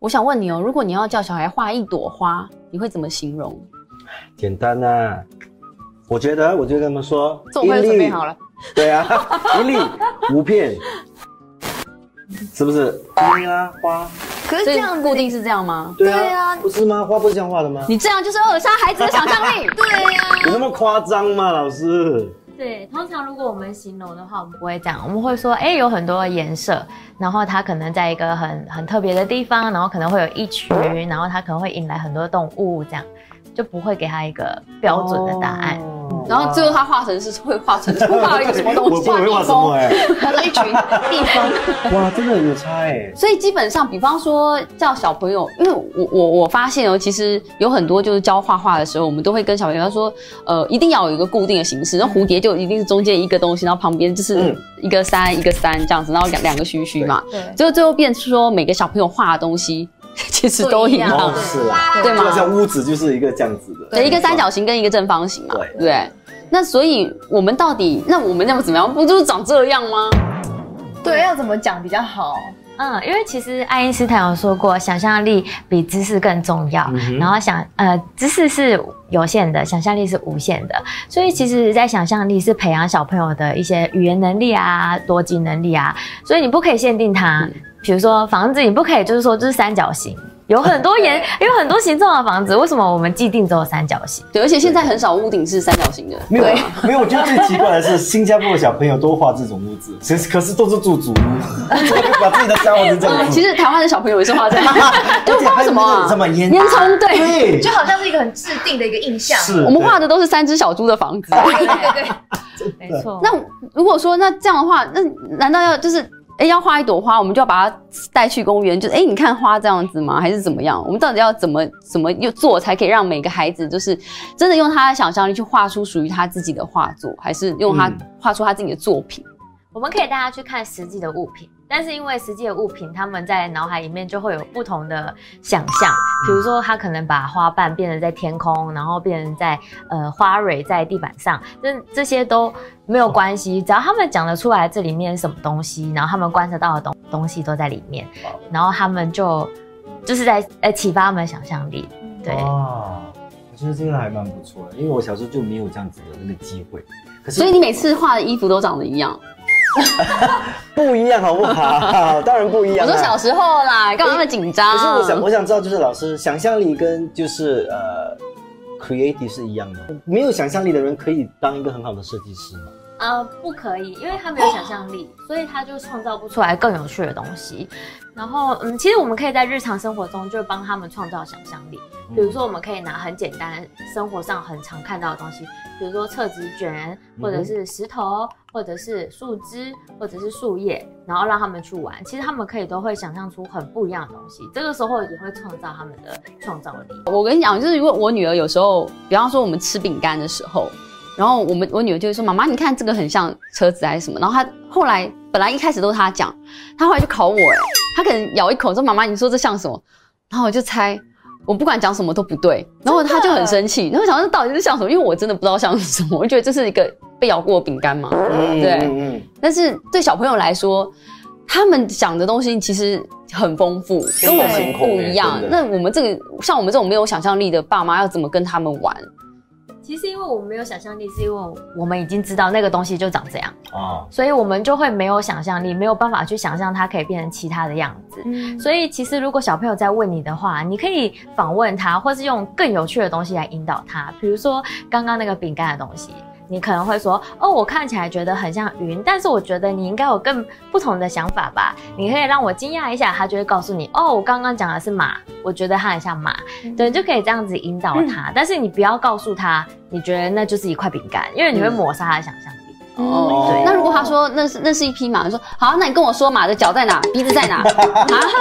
我想问你哦，如果你要叫小孩画一朵花，你会怎么形容？简单呐、我觉得我就跟他们说，这我会一粒准备好了。对啊，一粒五片，是不是？对啊，花，可是这样固定是这样吗？对啊，对啊不是吗？花不是这样画的吗？你这样就是扼杀孩子的想象力。对呀、有那么夸张吗，老师？对，通常如果我们形容的话，我们不会这样，我们会说，哎、有很多颜色，然后它可能在一个很很特别的地方，然后可能会有一群，然后它可能会引来很多动物，这样就不会给它一个标准的答案。然后最后他画成是会画成画一个什么东西？我不会画什么哎、他说一群地方。哇，真的有差哎、所以基本上，比方说叫小朋友，因为我我我发现哦，其实有很多就是教画画的时候，我们都会跟小朋友说，呃，一定要有一个固定的形式。那蝴蝶就一定是中间一个东西，然后旁边就是嗯一个山一个山这样子，然后两两个须须嘛。对，最后最后变成说每个小朋友画的东西 其实都一样，哦，是啊，对吗就好像屋子就是一个这样子的，对，一个三角形跟一个正方形嘛，对对不对？那所以我们到底，那我们要怎么样？不就是长这样吗？对，要怎么讲比较好？嗯，因为其实爱因斯坦有说过，想象力比知识更重要。嗯然后想呃，知识是有限的，想象力是无限的。所以其实，在想象力是培养小朋友的一些语言能力啊、逻辑能力啊。所以你不可以限定它，嗯比如说房子，你不可以就是说就是三角形。有很多颜，有很多形状的房子，为什么我们既定只有三角形？对，而且现在很少屋顶是三角形的，没有，没有。我觉得最奇怪的是，新加坡的小朋友都画这种屋子，其实可是都是住祖屋，把自己的家画成这样子。其实台湾的小朋友也是画这样，就画什么？什么烟烟囱对。对，就好像是一个很制定的一个印象。是我们画的都是三只小猪的房子。对对对，没错。那如果说那这样的话，那难道要就是哎要画一朵花，我们就要把它带去公园，就是哎你看花这样子吗？还是怎么样？我们到底要怎么怎么又做才可以让每个孩子就是真的用他的想象力去画出属于他自己的画作，还是用他嗯画出他自己的作品？我们可以带他去看实际的物品，但是因为实际的物品，他们在脑海里面就会有不同的想象。比如说，他可能把花瓣变成在天空，然后变成在呃花蕊在地板上，这这些都没有关系，只要他们讲得出来这里面什么东西，然后他们观察到的东东西都在里面，然后他们就就是在呃启发他们的想象力。对，哇，我觉得这个还蛮不错的，因为我小时候就没有这样子的那个机会。可是所以你每次画的衣服都长得一样。不一样好不好？当然不一样、啊。我说小时候啦，干嘛那么紧张？可是我想，我想知道，就是老师想象力跟就是呃，creative 是一样的。没有想象力的人可以当一个很好的设计师吗？呃，不可以，因为他没有想象力，所以他就创造不出来更有趣的东西。然后，嗯，其实我们可以在日常生活中就帮他们创造想象力。比如说，我们可以拿很简单、生活上很常看到的东西，比如说厕纸卷，或者是石头，或者是树枝，或者是树叶，然后让他们去玩。其实他们可以都会想象出很不一样的东西，这个时候也会创造他们的创造力。我跟你讲，就是如果我女儿有时候，比方说我们吃饼干的时候，然后我们我女儿就会说：“妈妈，你看这个很像车子还是什么？”然后她后来本来一开始都是她讲，她后来就考我，哎，她可能咬一口说：“妈妈，你说这像什么？”然后我就猜。我不管讲什么都不对，然后她就很生气，然后我想说到底是像什么，因为我真的不知道像什么，我就觉得这是一个被咬过的饼干嘛。嗯对但是对小朋友来说，他们想的东西其实很丰富，跟我们不一样。那我们这个像我们这种没有想象力的爸妈，要怎么跟他们玩？其实因为我们没有想象力，是因为我们已经知道那个东西就长这样。哦，所以我们就会没有想象力，没有办法去想象它可以变成其他的样子。嗯，所以其实如果小朋友在问你的话，你可以访问他，或是用更有趣的东西来引导他。比如说刚刚那个饼干的东西，你可能会说：“哦，我看起来觉得很像云，但是我觉得你应该有更不同的想法吧？你可以让我惊讶一下。”他就会告诉你：“哦，我刚刚讲的是马，我觉得它很像马。对，就可以这样子引导他。但是你不要告诉他，你觉得那就是一块饼干，因为你会抹杀他的想象力。哦对，他说那是那是一匹马，你说好，那你跟我说马的脚在哪，鼻子在哪 啊？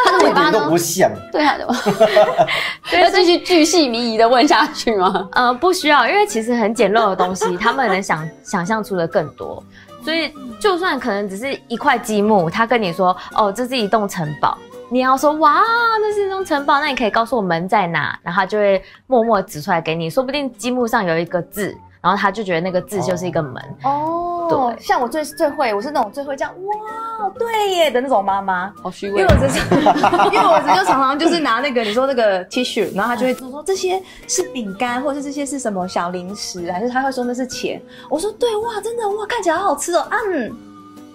它的尾巴呢都不？像。对啊，要继续巨细靡遗的问下去吗？呃，不需要，因为其实很简陋的东西，他们能想想象出的更多。所以，就算可能只是一块积木，他跟你说，哦，这是一栋城堡，你要说，哇，那是一栋城堡，那你可以告诉我门在哪，然后他就会默默指出来给你，说不定积木上有一个字，然后他就觉得那个字就是一个门。哦，对像我最最会，我是那种最会这样，哇，对耶的那种妈妈。好虚伪因为。我只是，因为我只就常常就是拿那个你说那个 T 恤，然后他就会说说这些是饼干，或者是这些是什么小零食，还是他会说那是钱。我说对，哇，真的哇，看起来好好吃哦，嗯。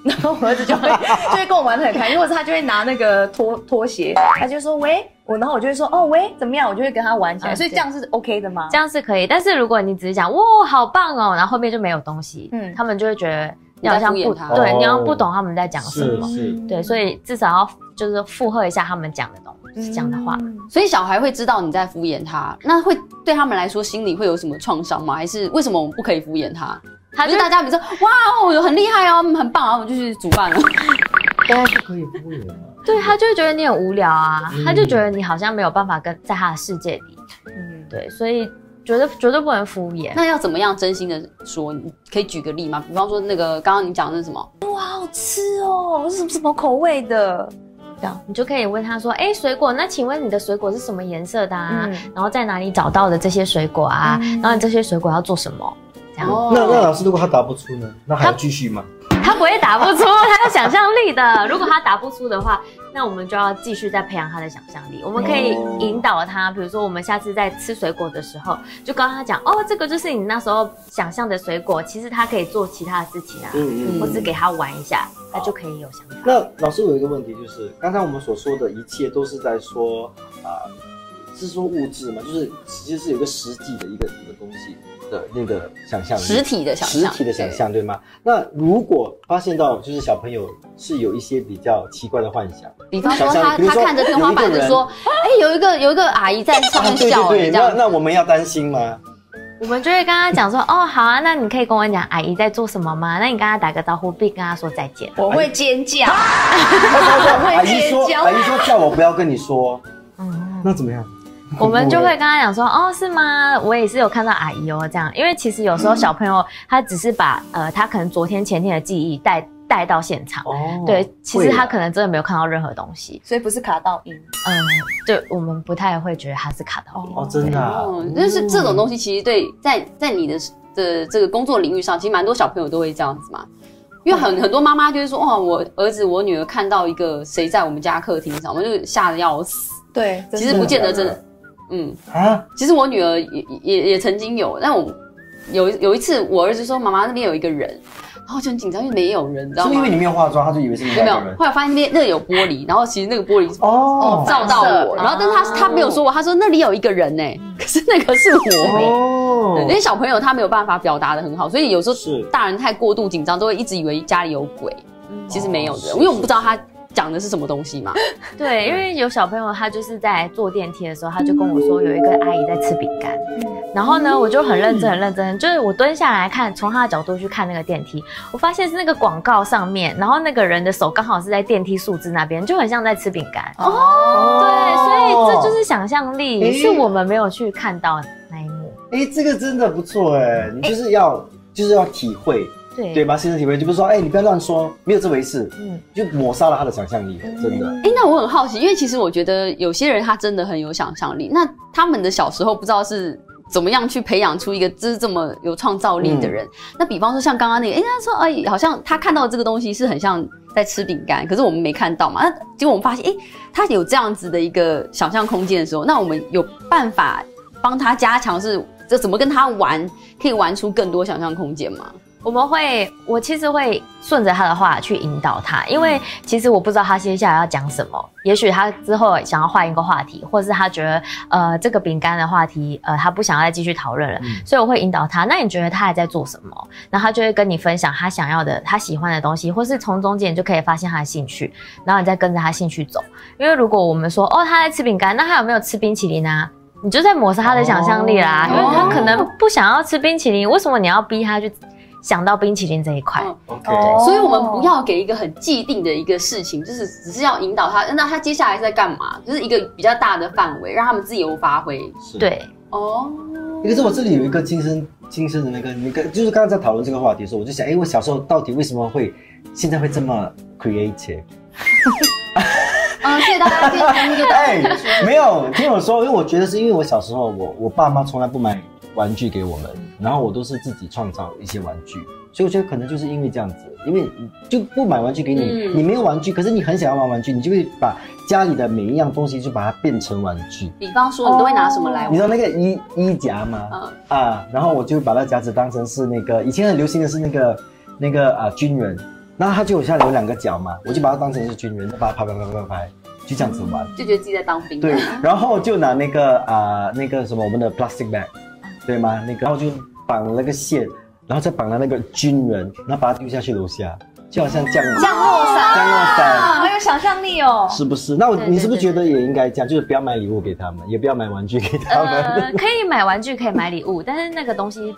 然后我儿子就会就会跟我玩的很开心，或者是他就会拿那个拖拖鞋，他就说喂我，然后我就会说哦喂怎么样，我就会跟他玩起来，嗯所以这样是 OK 的吗？这样是可以，但是如果你只是讲哇好棒哦，然后后面就没有东西，嗯嗯，他们就会觉得你好像不你在敷衍他对，哦你好像不懂他们在讲什么，是是，对，所以至少要就是附和一下他们讲的东西，讲的话。嗯所以小孩会知道你在敷衍他，那会对他们来说心里会有什么创伤吗？还是为什么我们不可以敷衍他？他就就是大家比如说哇哦很厉害哦，嗯很棒，然后我们就去煮饭了。当然是可以敷衍啊。对他就会觉得你很无聊啊，嗯他就觉得你好像没有办法跟在他的世界里，嗯，对，所以绝对绝对不能敷衍。那要怎么样真心的说？你可以举个例吗？比方说那个刚刚你讲的是什么？哇，好吃哦，是什么什么口味的？这样，你就可以问他说：“哎、水果，那请问你的水果是什么颜色的啊？嗯然后在哪里找到的这些水果啊？嗯然后你这些水果要做什么？”这样，哦那那老师，如果他答不出呢？那还要继续吗？他不会答不出，他有想象力的。如果他答不出的话，那我们就要继续再培养他的想象力。我们可以哦引导他，比如说我们下次在吃水果的时候，就跟他讲：“哦，这个就是你那时候想象的水果，其实他可以做其他的事情啊，嗯或是给他玩一下，他就可以有想法。”那老师，有一个问题，就是刚才我们所说的一切都是在说啊、是说物质嘛，就是其实是有一个实际的一个一个东西的那个想象力，实体的想象实体的想象，对吗？那如果发现到就是小朋友是有一些比较奇怪的幻想，比方说他他看着天花板就说：“哎、有一个有一个阿姨在上面 啊对笑、对对，哎。那那我们要担心吗？我们就会跟他讲说：“哦，好啊，那你可以跟我讲阿姨在做什么吗？那你跟他打个招呼，并跟他说再见。”我会尖叫，阿姨说，尖叫阿姨说叫我不要跟你说，嗯，那怎么样？我们就会跟他讲说，哦，是吗？我也是有看到阿姨哦，这样，因为其实有时候小朋友他只是把呃他可能昨天前天的记忆带带到现场，哦对，其实他可能真的没有看到任何东西，所以不是卡到音。嗯，对我们不太会觉得他是卡到音。哦，真的啊，哦，就是这种东西，其实对在在你的的这个工作领域上，其实蛮多小朋友都会这样子嘛。因为很很多妈妈就会说，哇，我儿子我女儿看到一个谁在我们家客厅上，我就吓得要死。对，其实不见得真的，嗯，啊，其实我女儿也也也曾经有，但我有有一次我儿子说，妈妈那边有一个人，然后就很紧张，因为没有人，你知道吗？是因为？你没有化妆，他就以为是另有没有？后来发现那边那里有玻璃，然后其实那个玻璃哦。照到我，反射然后但是他他没有说我，他说那里有一个人呢，可是那个是我。哦。对，因为小朋友他没有办法表达的很好，所以有时候是。大人太过度紧张，都会一直以为家里有鬼，其实没有的，因为我们不知道他讲的是什么东西嘛。对，因为有小朋友他就是在坐电梯的时候，他就跟我说有一个阿姨在吃饼干，然后呢，我就很认真很认真，就是我蹲下来看，从他的角度去看那个电梯，我发现是那个广告上面，然后那个人的手刚好是在电梯数字那边，就很像在吃饼干。哦，对，所以这就是想象力，诶是我们没有去看到那一幕。哎，这个真的不错哎，你就是要就是要体会，对对吧？亲身体会，就不是说哎，你不要乱说，没有这回事，嗯，就抹杀了他的想象力，真的。哎、那我很好奇，因为其实我觉得有些人他真的很有想象力，那他们的小时候不知道是。怎么样去培养出一个就是这么有创造力的人？那比方说像刚刚那个，哎、他说，哎、好像他看到这个东西是很像在吃饼干，可是我们没看到嘛。那结果我们发现，哎、他有这样子的一个想象空间的时候，那我们有办法帮他加强是，这怎么跟他玩，可以玩出更多想象空间吗？我们会，我其实会顺着他的话去引导他，因为其实我不知道他接下来要讲什么，也许他之后想要换一个话题，或者是他觉得呃这个饼干的话题呃他不想要再继续讨论了，所以我会引导他。那你觉得他还在做什么？然后他就会跟你分享他想要的、他喜欢的东西，或是从中间就可以发现他的兴趣，然后你再跟着他兴趣走。因为如果我们说哦他在吃饼干，那他有没有吃冰淇淋啊？你就在抹杀他的想象力啦，哦因为他可能不想要吃冰淇淋，为什么你要逼他去想到冰淇淋这一块？嗯 OK，哦所以我们不要给一个很既定的一个事情，就是只是要引导他，那他接下来是在干嘛？就是一个比较大的范围，让他们自由发挥。是。对，哦，可是我这里有一个亲身亲身的那个，那个就是刚刚在讨论这个话题的时候，我就想，哎，我小时候到底为什么会现在会这么 creative？嗯，谢谢大家今天这个 哎，没有听我说，因为我觉得是因为我小时候我我爸妈从来不买玩具给我们，然后我都是自己创造一些玩具，所以我觉得可能就是因为这样子，因为就不买玩具给你，嗯你没有玩具，可是你很想要玩玩具，你就会把家里的每一样东西就把它变成玩具。比方说，你都会拿什么来玩？你知道那个衣衣夹吗？嗯啊，然后我就把那夹子当成是那个以前很流行的是那个那个啊军人，然后他就有像有两个脚嘛，我就把它当成是军人，就把它拍拍拍拍拍，就这样子玩。就觉得自己在当兵。对，然后就拿那个啊、那个什么我们的 plastic bag，对吗？那个然后就绑了那个线，然后再绑了那个军人，然后把它丢下去楼下，就好像降降落伞，降落伞。很有想象力哦。是不是？那我对对你是不是觉得也应该这样？就是不要买礼物给他们，也不要买玩具给他们。呃，可以买玩具，可以买礼物，但是那个东西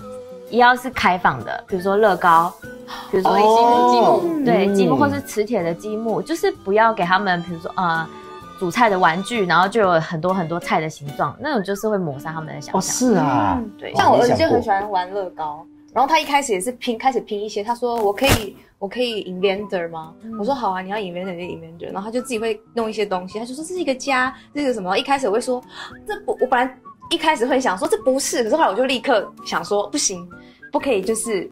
也要是开放的，比如说乐高，比如说一些积木，哦对，积木嗯或是磁铁的积木，就是不要给他们，比如说呃煮菜的玩具，然后就有很多很多菜的形状，那种就是会抹杀他们的想哦，象。是啊，对像我儿子就很喜欢。欢玩乐高，然后他一开始也是拼，开始拼一些。他说我可以，我可以 inventor 吗？我说好啊，你要 inventor 就 inventor。然后他就自己会弄一些东西，他就说这是一个家，这是什么？一开始我会说这不，我本来一开始会想说这不是，可是后来我就立刻想说不行，不可以就是。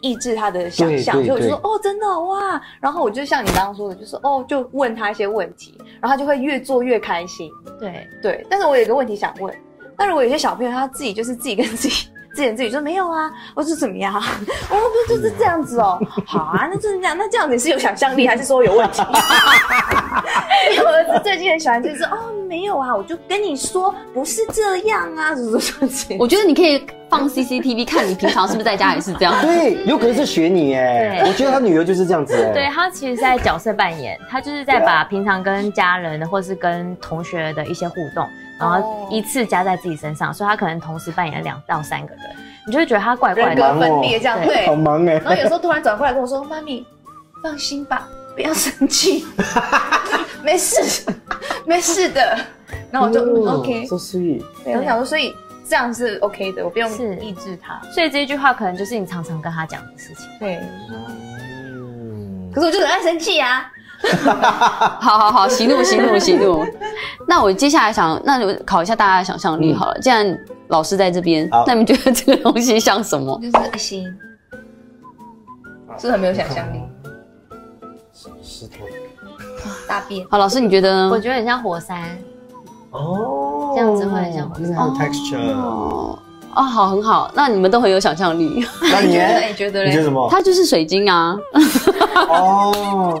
抑制他的想象，所以我就说哦，真的哇，然后我就像你刚刚说的，就是哦，就问他一些问题，然后他就会越做越开心。对，对，但是我有一个问题想问，那如果有些小朋友他自己就是自己跟自己自言自语说没有啊，我是怎么样？我 们不就是这样子哦？好啊，那就是这样，那这样你是有想象力还是说有问题？因为我儿子最近很喜欢就是哦没有啊，我就跟你说不是这样啊，什么什么什么。我觉得你可以放 CCTV 看你平常是不是在家也是这样。对，有可能是学你哎，对我觉得他女儿就是这样子哎。对他其实是在角色扮演，他就是在把平常跟家人或是跟同学的一些互动，然后依次加在自己身上，所以他可能同时扮演了两到三个人，你就会觉得他怪怪人的。格分裂这样对对好，忙哎。然后有时候突然转过来跟我说：“妈咪，放心吧，不要生气，没事，没事的。”然后我就、嗯哦 OK，so sweet。对，我想说，所以这样是 OK 的，我不用是抑制他。所以这一句话可能就是你常常跟他讲的事情。对，嗯可是我就很爱生气啊。好好好，息怒息怒息怒。那我接下来想，那我考一下大家的想象力好了。既然老师在这边，那你们觉得这个东西像什么？就是爱心，是不是很没有想象力？石头。大便，好，老师你觉得呢？我觉得很像火山，哦，这样子会很像就是它的 texture。哦，哦，好，很好。那你们都很有想象力。那你呢觉得？你觉得嘞？你觉得什么？它就是水晶啊。哦，